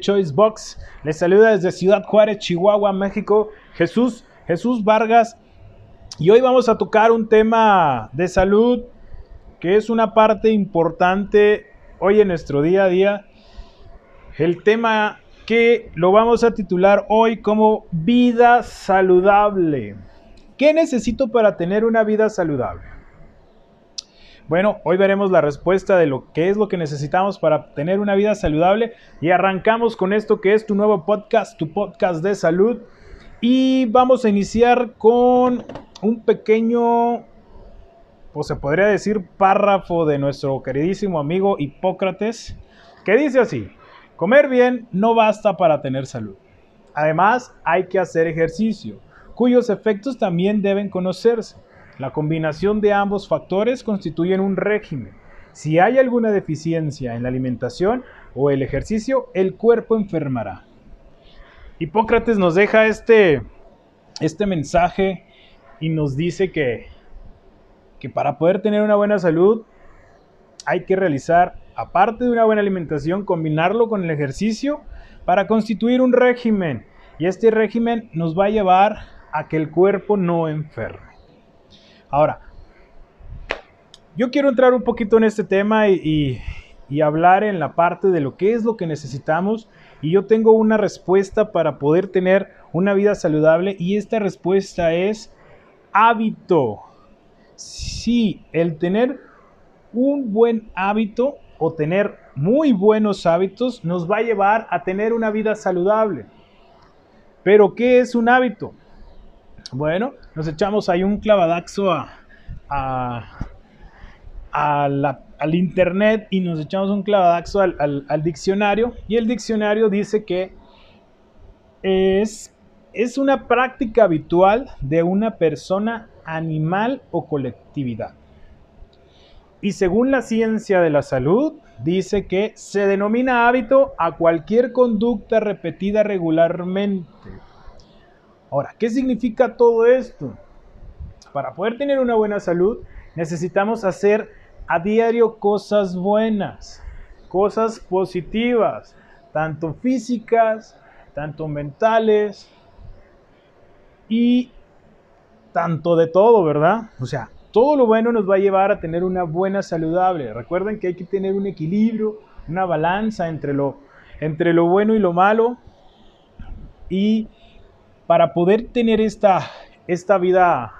Choice Box les saluda desde Ciudad Juárez, Chihuahua, México, Jesús, Jesús Vargas. Y hoy vamos a tocar un tema de salud que es una parte importante hoy en nuestro día a día. El tema que lo vamos a titular hoy como vida saludable. ¿Qué necesito para tener una vida saludable? Bueno, hoy veremos la respuesta de lo que es lo que necesitamos para tener una vida saludable y arrancamos con esto que es tu nuevo podcast, tu podcast de salud. Y vamos a iniciar con un pequeño, pues se podría decir, párrafo de nuestro queridísimo amigo Hipócrates, que dice así, comer bien no basta para tener salud. Además, hay que hacer ejercicio, cuyos efectos también deben conocerse. La combinación de ambos factores constituyen un régimen. Si hay alguna deficiencia en la alimentación o el ejercicio, el cuerpo enfermará. Hipócrates nos deja este, este mensaje y nos dice que, que para poder tener una buena salud hay que realizar, aparte de una buena alimentación, combinarlo con el ejercicio para constituir un régimen. Y este régimen nos va a llevar a que el cuerpo no enferme. Ahora, yo quiero entrar un poquito en este tema y, hablar en la parte de lo que es lo que necesitamos y yo tengo una respuesta para poder tener una vida saludable y esta respuesta es hábito. Sí, el tener un buen hábito o tener muy buenos hábitos nos va a llevar a tener una vida saludable. Pero ¿qué es un hábito? Bueno, nos echamos ahí un clavadaxo al internet y nos echamos un clavadaxo al, al, diccionario. Y el diccionario dice que es, es una práctica habitual de una persona, animal o colectividad. Y según la ciencia de la salud, dice que se denomina hábito a cualquier conducta repetida regularmente Ahora, ¿qué significa todo esto? Para poder tener una buena salud, necesitamos hacer a diario cosas buenas, cosas positivas, tanto físicas, tanto mentales y tanto de todo, ¿verdad? O sea, todo lo bueno nos va a llevar a tener una buena saludable. Recuerden que hay que tener un equilibrio, una balanza entre lo, entre lo bueno y lo malo y para poder tener esta, esta vida,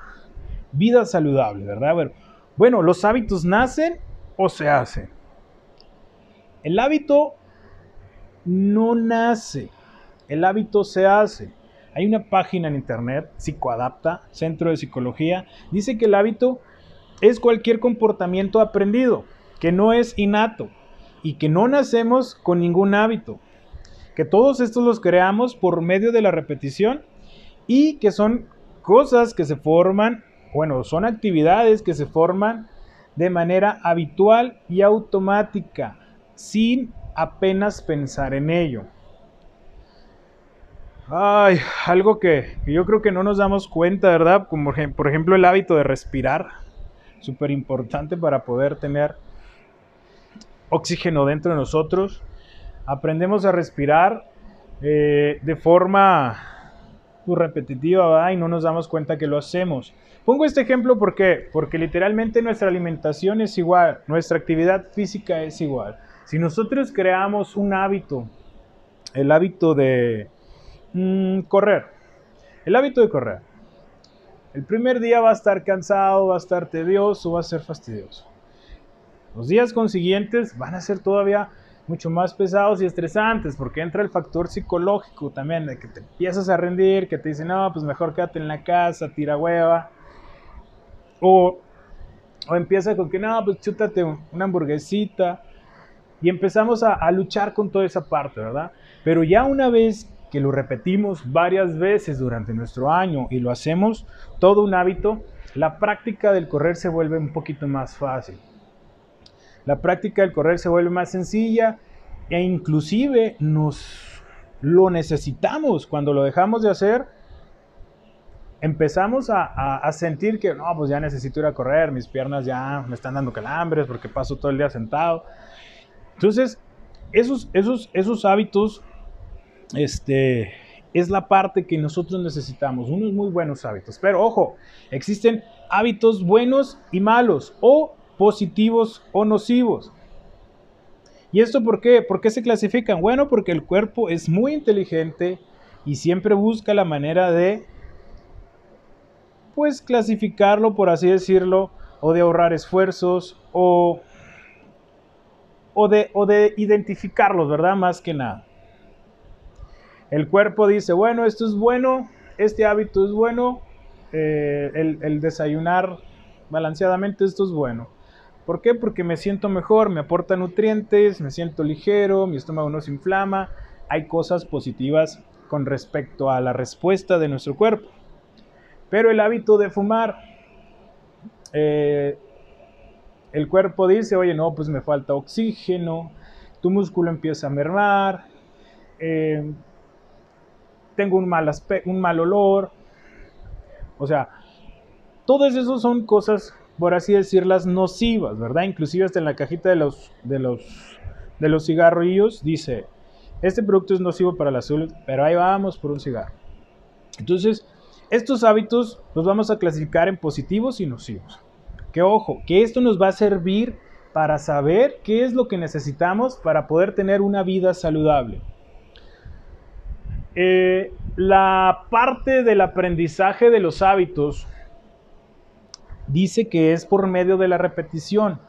vida saludable, ¿verdad? Bueno, los hábitos nacen o se hacen. El hábito no nace, el hábito se hace. Hay una página en internet, Psicoadapta, Centro de Psicología, dice que el hábito es cualquier comportamiento aprendido, que no es innato y que no nacemos con ningún hábito, que todos estos los creamos por medio de la repetición y que son cosas que se forman, bueno, son actividades que se forman de manera habitual y automática, sin apenas pensar en ello. Ay, algo que, yo creo que no nos damos cuenta, ¿verdad? Como por ejemplo el hábito de respirar, súper importante para poder tener oxígeno dentro de nosotros. Aprendemos a respirar eh, de forma repetitiva y no nos damos cuenta que lo hacemos. Pongo este ejemplo porque, porque literalmente nuestra alimentación es igual, nuestra actividad física es igual. Si nosotros creamos un hábito, el hábito de mm, correr, el hábito de correr, el primer día va a estar cansado, va a estar tedioso, va a ser fastidioso. Los días consiguientes van a ser todavía mucho más pesados y estresantes, porque entra el factor psicológico también, de que te empiezas a rendir, que te dicen, no, pues mejor quédate en la casa, tira hueva. O, o empieza con que, no, pues chútate una hamburguesita. Y empezamos a, a luchar con toda esa parte, ¿verdad? Pero ya una vez que lo repetimos varias veces durante nuestro año y lo hacemos todo un hábito, la práctica del correr se vuelve un poquito más fácil. La práctica del correr se vuelve más sencilla e inclusive nos lo necesitamos. Cuando lo dejamos de hacer, empezamos a, sentir que, no, pues ya necesito ir a correr, mis piernas ya me están dando calambres porque paso todo el día sentado. Entonces, esos, esos, esos hábitos, este, es la parte que nosotros necesitamos, unos muy buenos hábitos. Pero ojo, existen hábitos buenos y malos, o positivos o nocivos. ¿Y esto por qué? ¿Por qué se clasifican? Bueno, porque el cuerpo es muy inteligente y siempre busca la manera de, pues, clasificarlo, por así decirlo, o de ahorrar esfuerzos, o, o, de, o de identificarlos, ¿verdad? Más que nada. El cuerpo dice, bueno, esto es bueno, este hábito es bueno, eh, el, el desayunar balanceadamente, esto es bueno. ¿Por qué? Porque me siento mejor, me aporta nutrientes, me siento ligero, mi estómago no se inflama. Hay cosas positivas con respecto a la respuesta de nuestro cuerpo. Pero el hábito de fumar, eh, el cuerpo dice, oye, no, pues me falta oxígeno, tu músculo empieza a mermar, eh, tengo un mal, un mal olor. O sea, todas esas son cosas por así decirlas, nocivas, ¿verdad? Inclusive hasta en la cajita de los, de los, de los cigarrillos dice, este producto es nocivo para la salud, pero ahí vamos por un cigarro. Entonces, estos hábitos los vamos a clasificar en positivos y nocivos. Que ojo, que esto nos va a servir para saber qué es lo que necesitamos para poder tener una vida saludable. Eh, la parte del aprendizaje de los hábitos dice que es por medio de la repetición.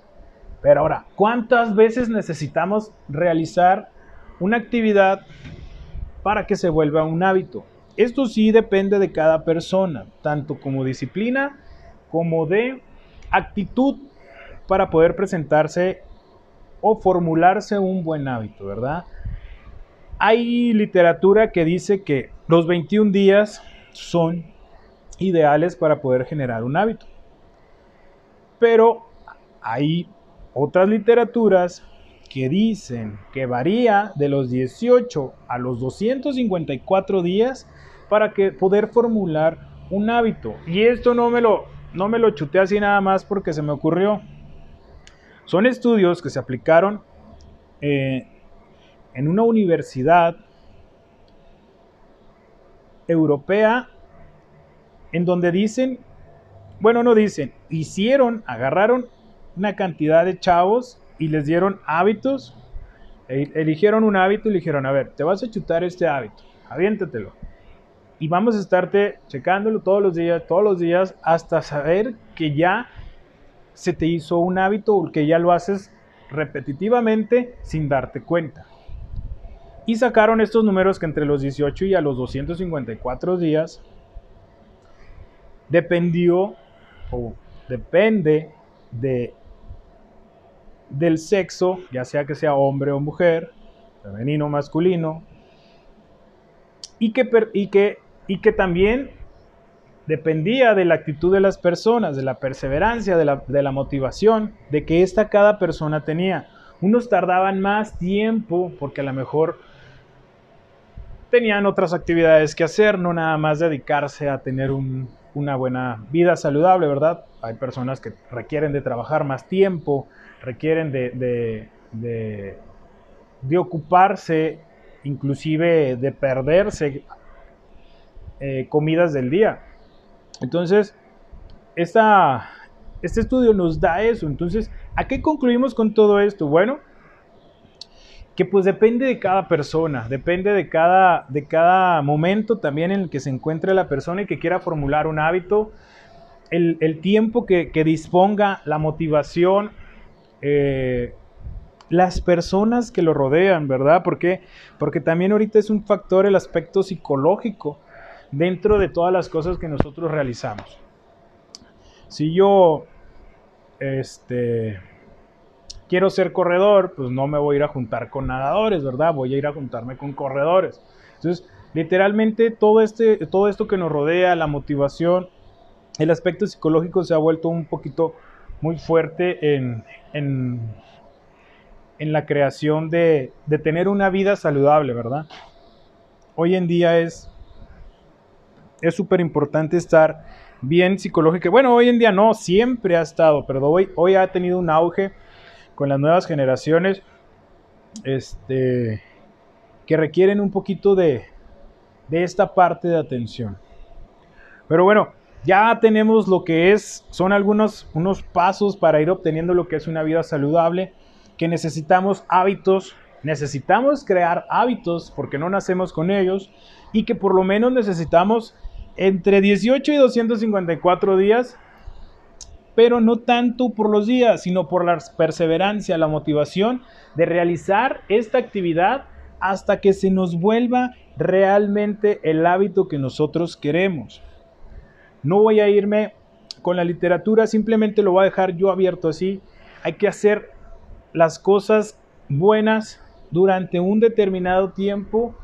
Pero ahora, ¿cuántas veces necesitamos realizar una actividad para que se vuelva un hábito? Esto sí depende de cada persona, tanto como disciplina como de actitud para poder presentarse o formularse un buen hábito, ¿verdad? Hay literatura que dice que los 21 días son ideales para poder generar un hábito. Pero hay otras literaturas que dicen que varía de los 18 a los 254 días para que poder formular un hábito. Y esto no me lo no me lo chuté así nada más porque se me ocurrió. Son estudios que se aplicaron eh, en una universidad europea en donde dicen bueno, no dicen, hicieron, agarraron una cantidad de chavos y les dieron hábitos, e, eligieron un hábito y le dijeron, a ver, te vas a chutar este hábito, aviéntatelo. Y vamos a estarte checándolo todos los días, todos los días, hasta saber que ya se te hizo un hábito o que ya lo haces repetitivamente sin darte cuenta. Y sacaron estos números que entre los 18 y a los 254 días dependió o depende de, del sexo, ya sea que sea hombre o mujer, femenino o masculino, y que, y que, y que también dependía de la actitud de las personas, de la perseverancia, de la, de la motivación, de que esta cada persona tenía. Unos tardaban más tiempo porque a lo mejor tenían otras actividades que hacer, no nada más dedicarse a tener un, una buena vida saludable, ¿verdad? Hay personas que requieren de trabajar más tiempo, requieren de, de, ocuparse, inclusive de perderse eh, comidas del día. Entonces, esta, este estudio nos da eso. Entonces, ¿a qué concluimos con todo esto? Bueno, que pues depende de cada persona, depende de cada, de cada momento también en el que se encuentre la persona y que quiera formular un hábito, el, tiempo que, disponga, la motivación, eh, las personas que lo rodean, ¿verdad? Porque también ahorita es un factor el aspecto psicológico dentro de todas las cosas que nosotros realizamos. Si yo, este, quiero ser corredor, pues no me voy a ir a juntar con nadadores, ¿verdad? Voy a ir a juntarme con corredores. Entonces, literalmente todo, este, todo esto que nos rodea, la motivación, el aspecto psicológico se ha vuelto un poquito muy fuerte en, en, la creación de, de tener una vida saludable, ¿verdad? Hoy en día es es súper importante estar bien psicológico. Bueno, hoy en día no, siempre ha estado, pero hoy, hoy ha tenido un auge con las nuevas generaciones este, que requieren un poquito de, de esta parte de atención. Pero bueno, ya tenemos lo que es, son algunos unos pasos para ir obteniendo lo que es una vida saludable, que necesitamos hábitos, necesitamos crear hábitos porque no nacemos con ellos y que por lo menos necesitamos entre 18 y 254 días, pero no tanto por los días, sino por la perseverancia, la motivación de realizar esta actividad hasta que se nos vuelva realmente el hábito que nosotros queremos. No voy a irme con la literatura, simplemente lo voy a dejar yo abierto así. Hay que hacer las cosas buenas durante un determinado tiempo,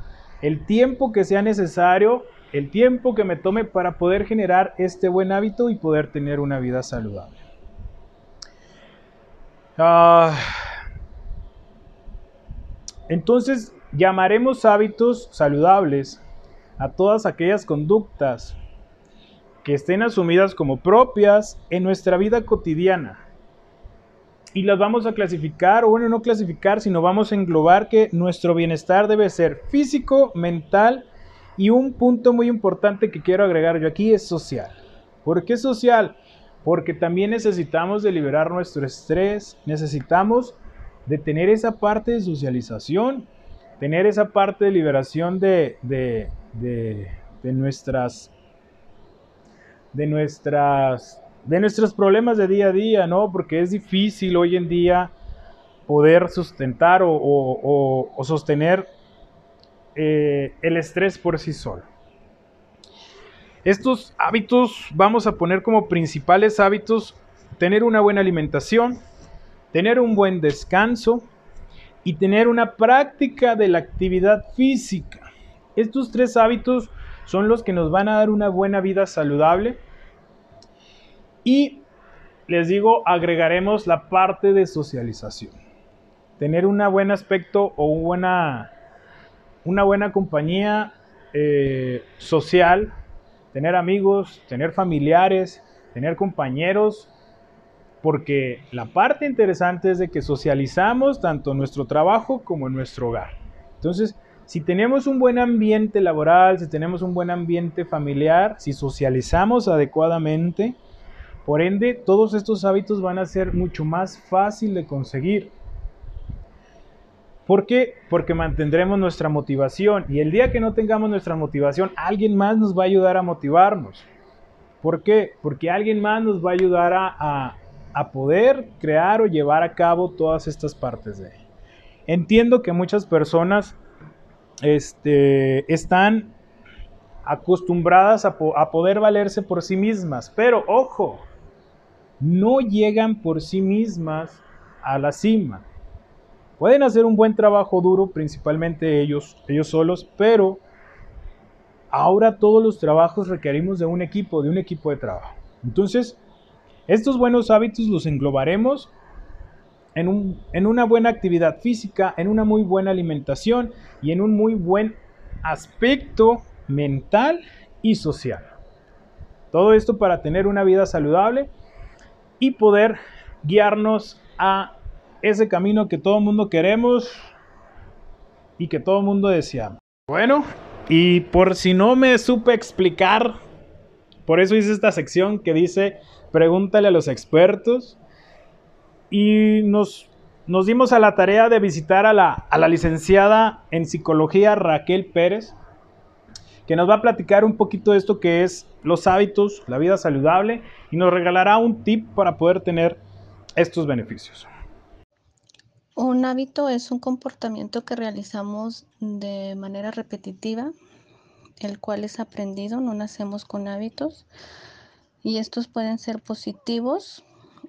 el tiempo que sea necesario el tiempo que me tome para poder generar este buen hábito y poder tener una vida saludable. Ah, entonces, llamaremos hábitos saludables a todas aquellas conductas que estén asumidas como propias en nuestra vida cotidiana. Y las vamos a clasificar, o bueno, no clasificar, sino vamos a englobar que nuestro bienestar debe ser físico, mental y un punto muy importante que quiero agregar yo aquí es social. ¿Por qué social? Porque también necesitamos liberar nuestro estrés, necesitamos de tener esa parte de socialización, tener esa parte de liberación de, de, de, nuestras de nuestras de nuestros problemas de día a día, ¿no? Porque es difícil hoy en día poder sustentar o, o sostener eh, el estrés por sí solo. Estos hábitos vamos a poner como principales hábitos tener una buena alimentación, tener un buen descanso y tener una práctica de la actividad física. Estos tres hábitos son los que nos van a dar una buena vida saludable y les digo, agregaremos la parte de socialización. Tener un buen aspecto o una buena una buena compañía eh, social, tener amigos, tener familiares, tener compañeros, porque la parte interesante es de que socializamos tanto en nuestro trabajo como en nuestro hogar. Entonces, si tenemos un buen ambiente laboral, si tenemos un buen ambiente familiar, si socializamos adecuadamente, por ende, todos estos hábitos van a ser mucho más fácil de conseguir. ¿Por qué? Porque mantendremos nuestra motivación y el día que no tengamos nuestra motivación, alguien más nos va a ayudar a motivarnos. ¿Por qué? Porque alguien más nos va a ayudar a, poder crear o llevar a cabo todas estas partes de Entiendo que muchas personas este, están acostumbradas a, a poder valerse por sí mismas, pero ojo, no llegan por sí mismas a la cima Pueden hacer un buen trabajo duro, principalmente ellos, ellos solos, pero ahora todos los trabajos requerimos de un equipo, de un equipo de trabajo. Entonces, estos buenos hábitos los englobaremos en, un, en una buena actividad física, en una muy buena alimentación y en un muy buen aspecto mental y social. Todo esto para tener una vida saludable y poder guiarnos a ese camino que todo el mundo queremos y que todo el mundo deseamos. Bueno, y por si no me supe explicar, por eso hice esta sección que dice pregúntale a los expertos y nos, nos dimos a la tarea de visitar a la, a la licenciada en psicología Raquel Pérez, que nos va a platicar un poquito de esto que es los hábitos, la vida saludable y nos regalará un tip para poder tener estos beneficios. Un hábito es un comportamiento que realizamos de manera repetitiva, el cual es aprendido, no nacemos con hábitos y estos pueden ser positivos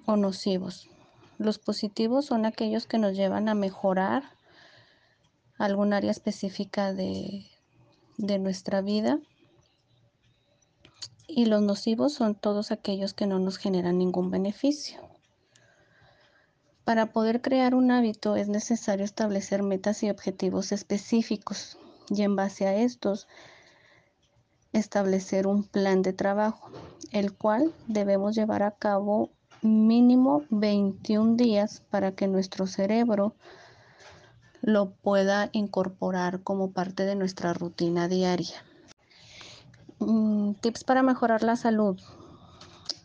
o nocivos. Los positivos son aquellos que nos llevan a mejorar algún área específica de, de nuestra vida y los nocivos son todos aquellos que no nos generan ningún beneficio. Para poder crear un hábito es necesario establecer metas y objetivos específicos y en base a estos establecer un plan de trabajo, el cual debemos llevar a cabo mínimo 21 días para que nuestro cerebro lo pueda incorporar como parte de nuestra rutina diaria. Mm, tips para mejorar la salud,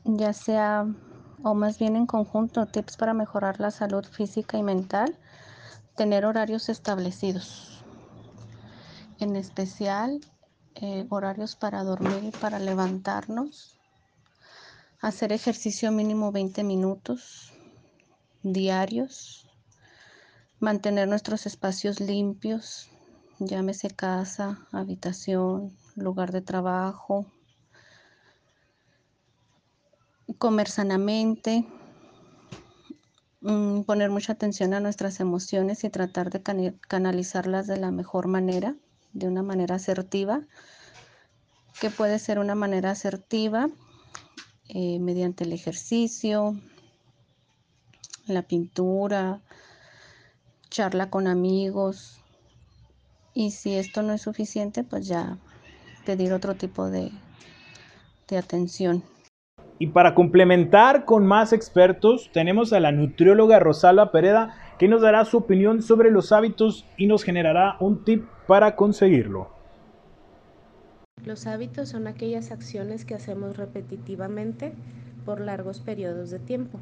ya sea o más bien en conjunto, tips para mejorar la salud física y mental, tener horarios establecidos, en especial eh, horarios para dormir y para levantarnos, hacer ejercicio mínimo 20 minutos diarios, mantener nuestros espacios limpios, llámese casa, habitación, lugar de trabajo, comer sanamente, mm, poner mucha atención a nuestras emociones y tratar de canalizarlas de la mejor manera, de una manera asertiva, que puede ser una manera asertiva eh, mediante el ejercicio, la pintura, charla con amigos. Y si esto no es suficiente, pues ya pedir otro tipo de, de atención. Y para complementar con más expertos, tenemos a la nutrióloga Rosalba Pereda, que nos dará su opinión sobre los hábitos y nos generará un tip para conseguirlo. Los hábitos son aquellas acciones que hacemos repetitivamente por largos periodos de tiempo.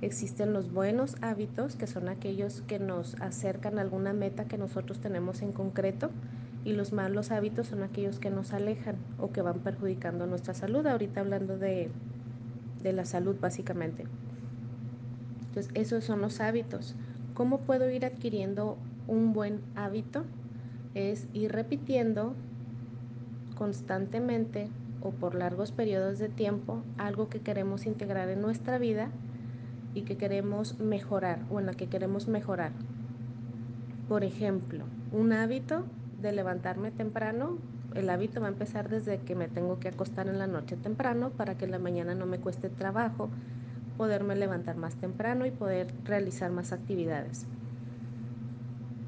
Existen los buenos hábitos, que son aquellos que nos acercan a alguna meta que nosotros tenemos en concreto, y los malos hábitos son aquellos que nos alejan o que van perjudicando nuestra salud. Ahorita hablando de de la salud básicamente. Entonces, esos son los hábitos. ¿Cómo puedo ir adquiriendo un buen hábito? Es ir repitiendo constantemente o por largos periodos de tiempo algo que queremos integrar en nuestra vida y que queremos mejorar o en la que queremos mejorar. Por ejemplo, un hábito de levantarme temprano el hábito va a empezar desde que me tengo que acostar en la noche temprano para que en la mañana no me cueste trabajo poderme levantar más temprano y poder realizar más actividades.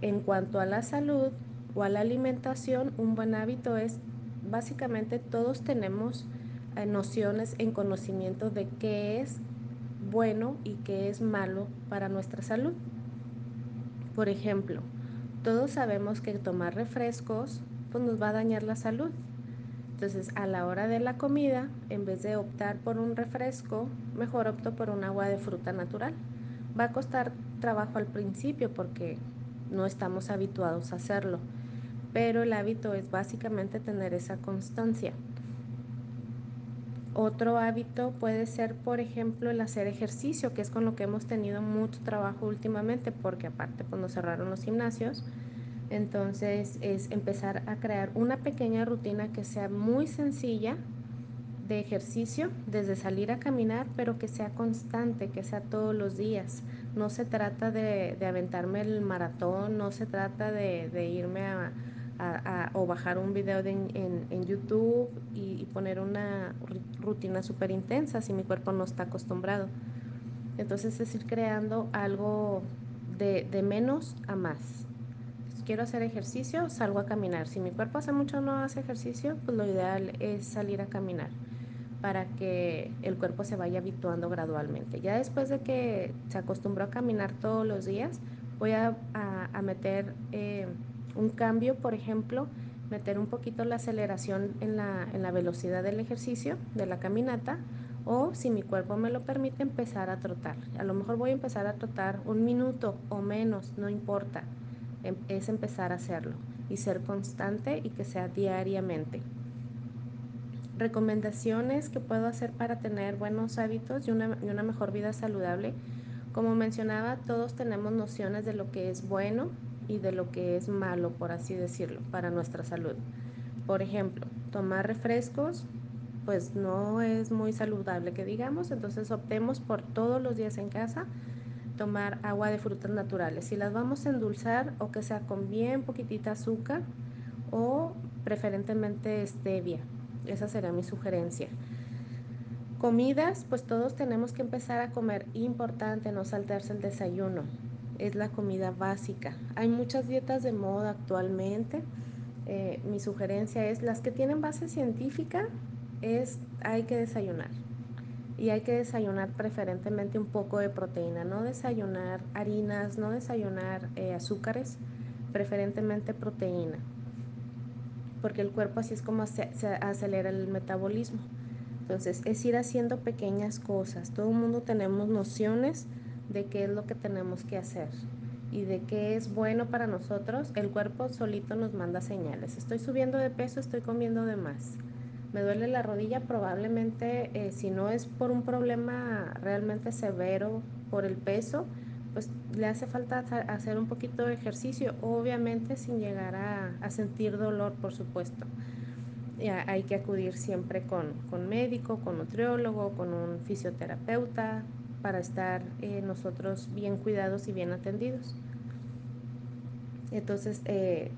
En cuanto a la salud o a la alimentación, un buen hábito es básicamente todos tenemos eh, nociones en conocimiento de qué es bueno y qué es malo para nuestra salud. Por ejemplo, todos sabemos que tomar refrescos pues nos va a dañar la salud. Entonces, a la hora de la comida, en vez de optar por un refresco, mejor opto por un agua de fruta natural. Va a costar trabajo al principio porque no estamos habituados a hacerlo, pero el hábito es básicamente tener esa constancia. Otro hábito puede ser, por ejemplo, el hacer ejercicio, que es con lo que hemos tenido mucho trabajo últimamente, porque aparte cuando pues, cerraron los gimnasios, entonces es empezar a crear una pequeña rutina que sea muy sencilla de ejercicio, desde salir a caminar, pero que sea constante, que sea todos los días. No se trata de, aventarme el maratón, no se trata de, irme a, o bajar un video en, YouTube y, poner una rutina súper intensa si mi cuerpo no está acostumbrado. Entonces es ir creando algo de menos a más quiero hacer ejercicio, salgo a caminar. Si mi cuerpo hace mucho no hace ejercicio, pues lo ideal es salir a caminar para que el cuerpo se vaya habituando gradualmente. Ya después de que se acostumbró a caminar todos los días, voy a, meter eh, un cambio, por ejemplo, meter un poquito la aceleración en la, en la velocidad del ejercicio, de la caminata, o si mi cuerpo me lo permite, empezar a trotar. A lo mejor voy a empezar a trotar un minuto o menos, no importa es empezar a hacerlo y ser constante y que sea diariamente. Recomendaciones que puedo hacer para tener buenos hábitos y una, y una mejor vida saludable. Como mencionaba, todos tenemos nociones de lo que es bueno y de lo que es malo, por así decirlo, para nuestra salud. Por ejemplo, tomar refrescos, pues no es muy saludable que digamos, entonces optemos por todos los días en casa tomar agua de frutas naturales. Si las vamos a endulzar o que sea con bien poquitita azúcar o preferentemente stevia. Esa será mi sugerencia. Comidas, pues todos tenemos que empezar a comer. Importante no saltarse el desayuno. Es la comida básica. Hay muchas dietas de moda actualmente eh, mi sugerencia es, las que tienen base científica, es hay que desayunar. Y hay que desayunar preferentemente un poco de proteína, no desayunar harinas, no desayunar eh, azúcares, preferentemente proteína, porque el cuerpo así es como se, acelera el metabolismo. Entonces, es ir haciendo pequeñas cosas. Todo el mundo tenemos nociones de qué es lo que tenemos que hacer y de qué es bueno para nosotros. El cuerpo solito nos manda señales. Estoy subiendo de peso, estoy comiendo de más. Me duele la rodilla, probablemente eh, si no es por un problema realmente severo por el peso, pues le hace falta hacer un poquito de ejercicio, obviamente sin llegar a, sentir dolor, por supuesto. hay que acudir siempre con, con, médico, con nutriólogo, con un fisioterapeuta, para estar eh, nosotros bien cuidados y bien atendidos. Entonces, eh,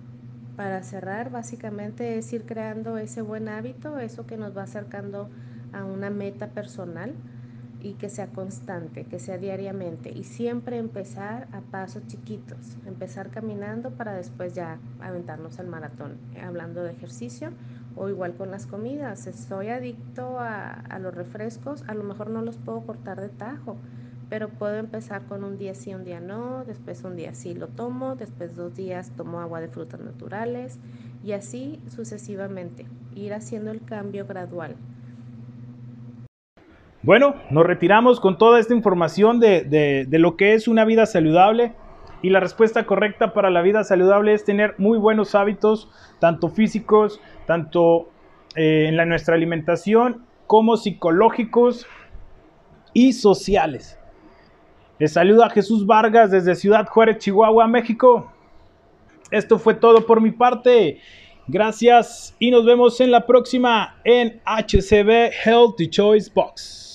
para cerrar, básicamente es ir creando ese buen hábito, eso que nos va acercando a una meta personal y que sea constante, que sea diariamente y siempre empezar a pasos chiquitos, empezar caminando para después ya aventarnos al maratón, hablando de ejercicio o igual con las comidas, estoy adicto a, los refrescos, a lo mejor no los puedo cortar de tajo, pero puedo empezar con un día sí, un día no, después un día sí lo tomo, después dos días tomo agua de frutas naturales y así sucesivamente, ir haciendo el cambio gradual. Bueno, nos retiramos con toda esta información de, lo que es una vida saludable. Y la respuesta correcta para la vida saludable es tener muy buenos hábitos, tanto físicos, tanto eh, en la, nuestra alimentación, como psicológicos y sociales. Les saluda Jesús Vargas desde Ciudad Juárez, Chihuahua, México. Esto fue todo por mi parte. Gracias y nos vemos en la próxima en HCB Healthy Choice Box.